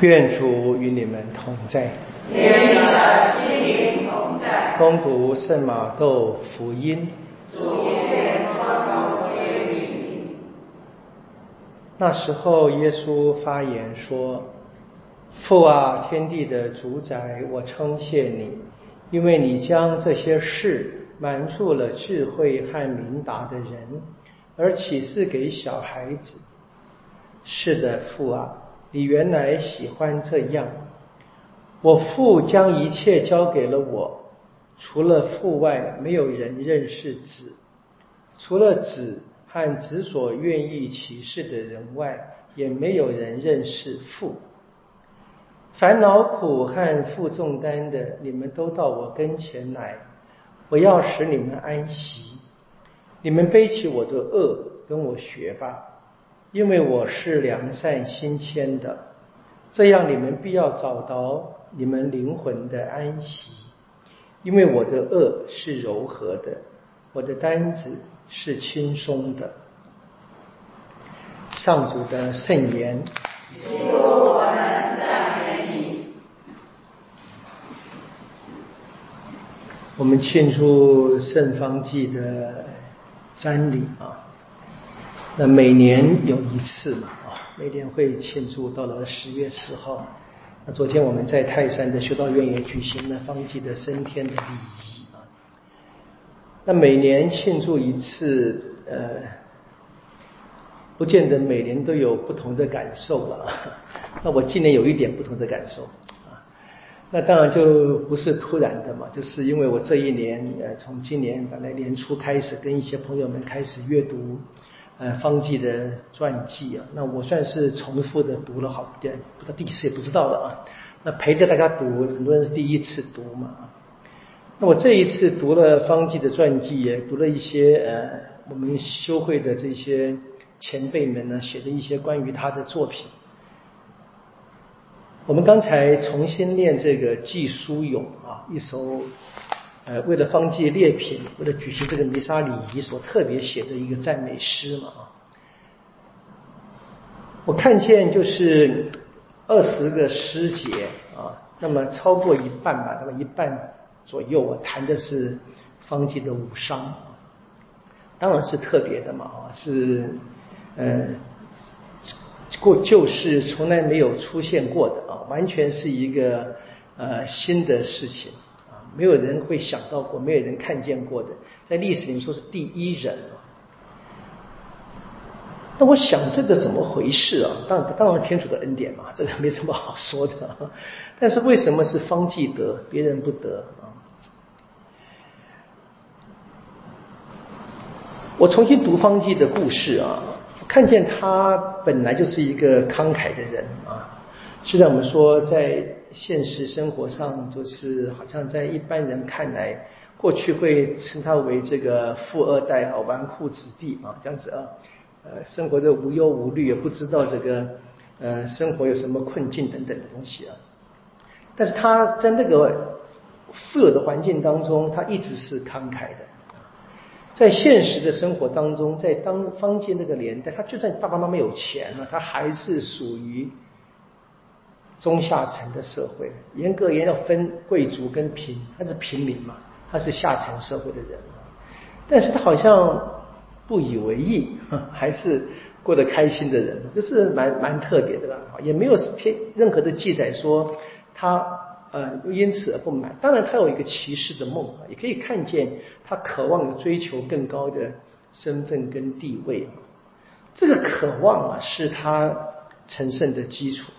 愿主与你们同在。愿你的心灵同在。恭读圣马窦福音。主愿光荣归于你。那时候，耶稣发言说：“父啊，天地的主宰，我称谢你，因为你将这些事瞒住了智慧和明达的人，而启示给小孩子。是的，父啊。”你原来喜欢这样，我父将一切交给了我，除了父外，没有人认识子；除了子和子所愿意启示的人外，也没有人认识父。烦恼苦和负重担的，你们都到我跟前来，我要使你们安息。你们背起我的恶，跟我学吧。因为我是良善心谦的，这样你们必要找到你们灵魂的安息。因为我的恶是柔和的，我的担子是轻松的。上主的圣言。我们。庆祝圣方济的瞻礼啊。那每年有一次嘛，啊，每年会庆祝到了十月十号。那昨天我们在泰山的修道院也举行了方济的升天的礼仪啊。那每年庆祝一次，呃，不见得每年都有不同的感受了。那我今年有一点不同的感受啊。那当然就不是突然的嘛，就是因为我这一年，呃，从今年本来年初开始，跟一些朋友们开始阅读。呃，方济的传记啊，那我算是重复的读了好点，不知道第几次也不知道了啊。那陪着大家读，很多人是第一次读嘛。那我这一次读了方济的传记，也读了一些呃，我们修会的这些前辈们呢写的一些关于他的作品。我们刚才重新念这个《寄书咏》啊，一首。呃，为了方济列品，为了举行这个弥撒礼仪所特别写的一个赞美诗嘛啊，我看见就是二十个师姐啊，那么超过一半吧，那么一半左右我，谈的是方济的五伤，当然是特别的嘛啊，是呃过旧事从来没有出现过的啊，完全是一个呃新的事情。没有人会想到过，没有人看见过的，在历史里面说是第一人那我想这个怎么回事啊？当当然天主的恩典嘛，这个没什么好说的。但是为什么是方济得，别人不得啊？我重新读方济的故事啊，看见他本来就是一个慷慨的人啊。虽然我们说在。现实生活上，就是好像在一般人看来，过去会称他为这个富二代啊，纨绔子弟啊，这样子啊，呃，生活的无忧无虑，也不知道这个呃生活有什么困境等等的东西啊。但是他在那个富有的环境当中，他一直是慷慨的。在现实的生活当中，在当方济那个年代，他就算爸爸妈妈有钱了，他还是属于。中下层的社会，严格也要分贵族跟平，他是平民嘛，他是下层社会的人，但是他好像不以为意，还是过得开心的人，这是蛮蛮特别的啦，也没有天任何的记载说他呃因此而不满。当然，他有一个骑士的梦，也可以看见他渴望追求更高的身份跟地位，这个渴望啊是他成圣的基础。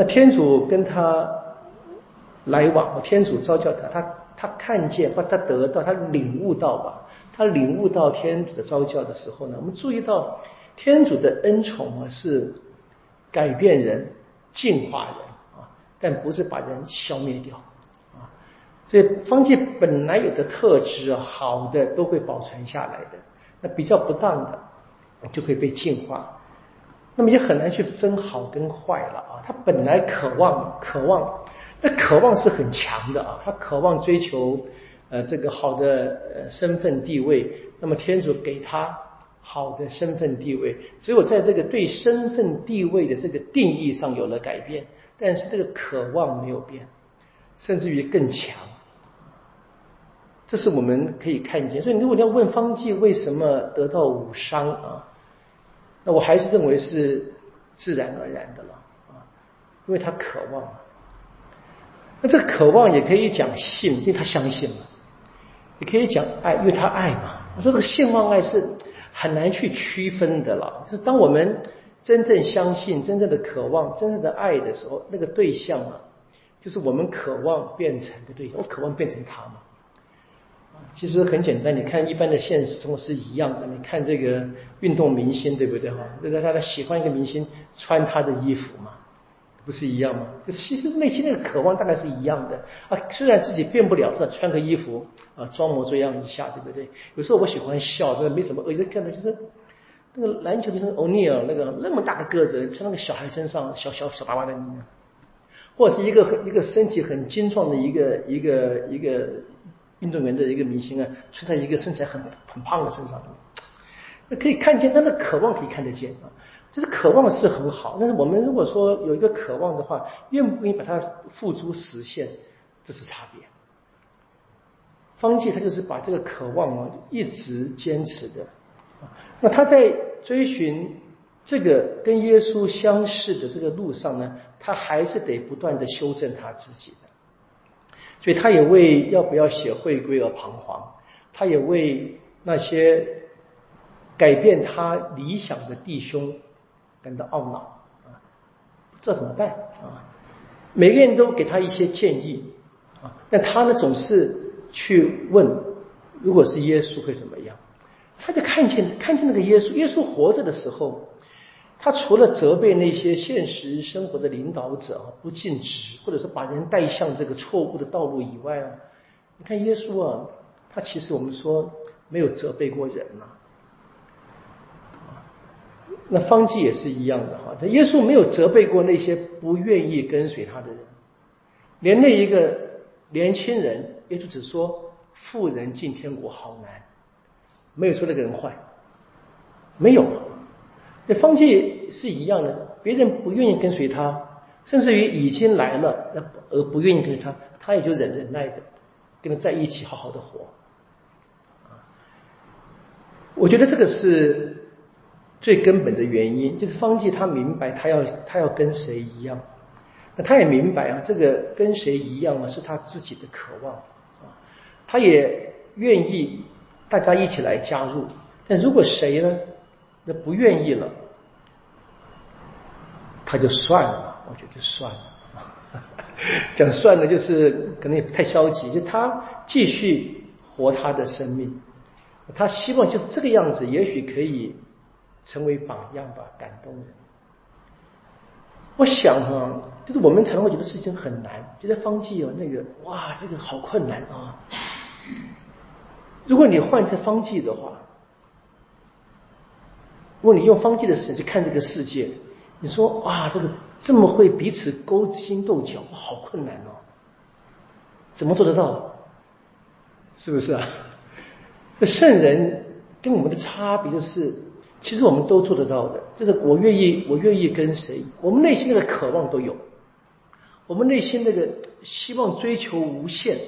那天主跟他来往，天主召叫他，他他看见或他得到，他领悟到吧？他领悟到天主的召叫的时候呢，我们注意到天主的恩宠啊是改变人、净化人啊，但不是把人消灭掉啊。这方剂本来有的特质好的都会保存下来的，那比较不当的就会被净化。那么也很难去分好跟坏了啊！他本来渴望，渴望，那渴望是很强的啊！他渴望追求呃这个好的呃身份地位，那么天主给他好的身份地位，只有在这个对身份地位的这个定义上有了改变，但是这个渴望没有变，甚至于更强。这是我们可以看见。所以，如果你要问方济为什么得到武伤啊，我还是认为是自然而然的了啊，因为他渴望。那这渴望也可以讲信，因为他相信嘛；也可以讲爱，因为他爱嘛。我说这个信望爱是。很难去区分的了。是当我们真正相信、真正的渴望、真正的爱的时候，那个对象啊，就是我们渴望变成的对象。我渴望变成他嘛？其实很简单。你看，一般的现实生活是一样的。你看这个运动明星，对不对哈？这个大家喜欢一个明星，穿他的衣服嘛。不是一样吗？就其实内心那个渴望大概是一样的啊。虽然自己变不了，是穿个衣服啊，装模作样一下，对不对？有时候我喜欢笑，这没什么恶意。看到就是那个篮球明星欧尼尔，那个那么大的个子，穿那个小孩身上小小小娃娃的，或者是一个很一个身体很精壮的一个一个一个运动员的一个明星啊，穿在一个身材很很胖的身上，那可以看见他的渴望，可以看得见啊。就是渴望是很好，但是我们如果说有一个渴望的话，愿不愿意把它付诸实现，这是差别。方济他就是把这个渴望啊一直坚持的，那他在追寻这个跟耶稣相似的这个路上呢，他还是得不断的修正他自己，所以他也为要不要写会规而彷徨，他也为那些改变他理想的弟兄。感到懊恼啊，不知道怎么办啊！每个人都给他一些建议啊，但他呢总是去问：如果是耶稣会怎么样？他就看见看见那个耶稣，耶稣活着的时候，他除了责备那些现实生活的领导者不尽职，或者是把人带向这个错误的道路以外啊，你看耶稣啊，他其实我们说没有责备过人呐。那方济也是一样的哈，这耶稣没有责备过那些不愿意跟随他的人，连那一个年轻人，耶稣只说富人进天国好难，没有说那个人坏，没有。那方济是一样的，别人不愿意跟随他，甚至于已经来了，那而不愿意跟随他，他也就忍忍耐着，跟他在一起好好的活。我觉得这个是。最根本的原因就是方济他明白他要他要跟谁一样，那他也明白啊，这个跟谁一样啊是他自己的渴望啊，他也愿意大家一起来加入，但如果谁呢那不愿意了，他就算了，我觉得算了，讲算了就是可能也不太消极，就他继续活他的生命，他希望就是这个样子，也许可以。成为榜样吧，感动人。我想哈，就是我们常会觉得事情很难，觉得方剂哦，那个哇，这个好困难啊。如果你换成方剂的话，如果你用方剂的视去看这个世界，你说啊，这个这么会彼此勾心斗角，好困难哦。怎么做得到？是不是啊？这圣人跟我们的差别就是。其实我们都做得到的，就是我愿意，我愿意跟谁，我们内心那个渴望都有，我们内心那个希望追求无限，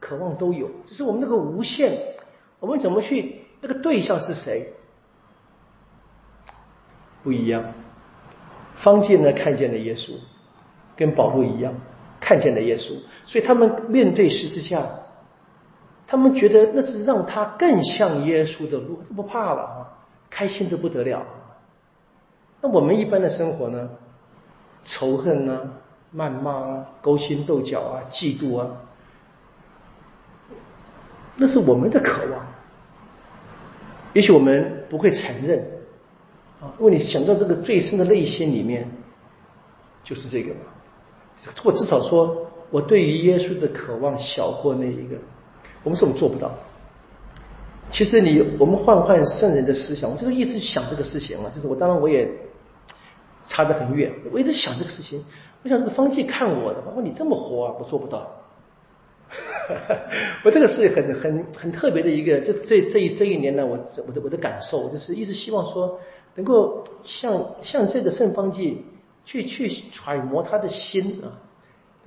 渴望都有，只是我们那个无限，我们怎么去那个对象是谁不一样？方见呢看见了耶稣，跟保罗一样看见了耶稣，所以他们面对十字架，他们觉得那是让他更像耶稣的路，不怕了啊。开心的不得了，那我们一般的生活呢？仇恨啊，谩骂啊，勾心斗角啊，嫉妒啊，那是我们的渴望。也许我们不会承认啊，如果你想到这个最深的内心里面，就是这个嘛。或至少说，我对于耶稣的渴望小过那一个，我们是我们做不到。其实你我们换换圣人的思想，我就是一直想这个事情嘛，就是我当然我也差得很远，我一直想这个事情。我想这个方济看我的，我说你这么活啊，我做不到。我这个是很很很特别的一个，就是这这一这一年呢，我我的我的感受就是一直希望说，能够像像这个圣方济去去揣摩他的心啊，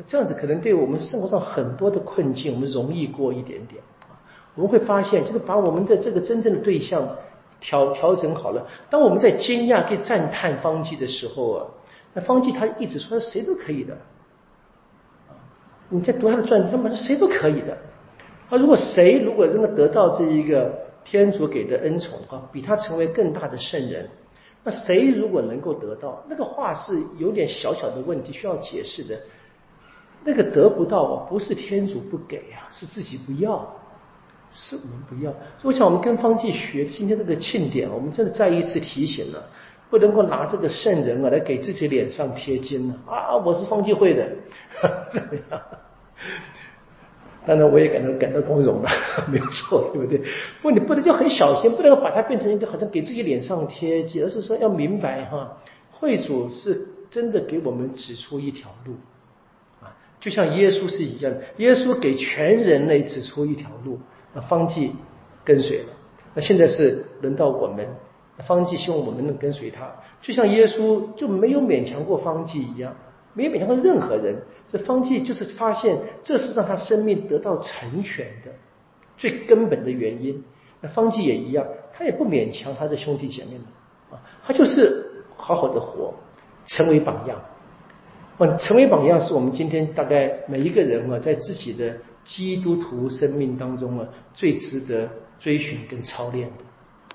这样子可能对我们生活上很多的困境，我们容易过一点点啊。我们会发现，就是把我们的这个真正的对象调调整好了。当我们在惊讶跟赞叹方济的时候啊，那方济他一直说谁都可以的。你在读他的传记，他说谁都可以的。他如果谁如果真的得到这一个天主给的恩宠啊，比他成为更大的圣人，那谁如果能够得到那个话是有点小小的问题需要解释的。那个得不到啊，不是天主不给啊，是自己不要，是我们不要。我想我们跟方济学今天这个庆典，我们真的再一次提醒了。不能够拿这个圣人啊来给自己脸上贴金啊啊！我是方济会的，怎么样？当然我也感到感到光荣了，没有错，对不对？不你不能就很小心，不能把它变成一个好像给自己脸上贴金，而是说要明白哈，会主是真的给我们指出一条路啊，就像耶稣是一样，耶稣给全人类指出一条路，那方济跟随了，那现在是轮到我们。方济希望我们能跟随他，就像耶稣就没有勉强过方济一样，没勉强过任何人。这方济就是发现这是让他生命得到成全的最根本的原因。那方济也一样，他也不勉强他的兄弟姐妹们啊，他就是好好的活，成为榜样。啊，成为榜样是我们今天大概每一个人啊，在自己的基督徒生命当中啊，最值得追寻跟操练的。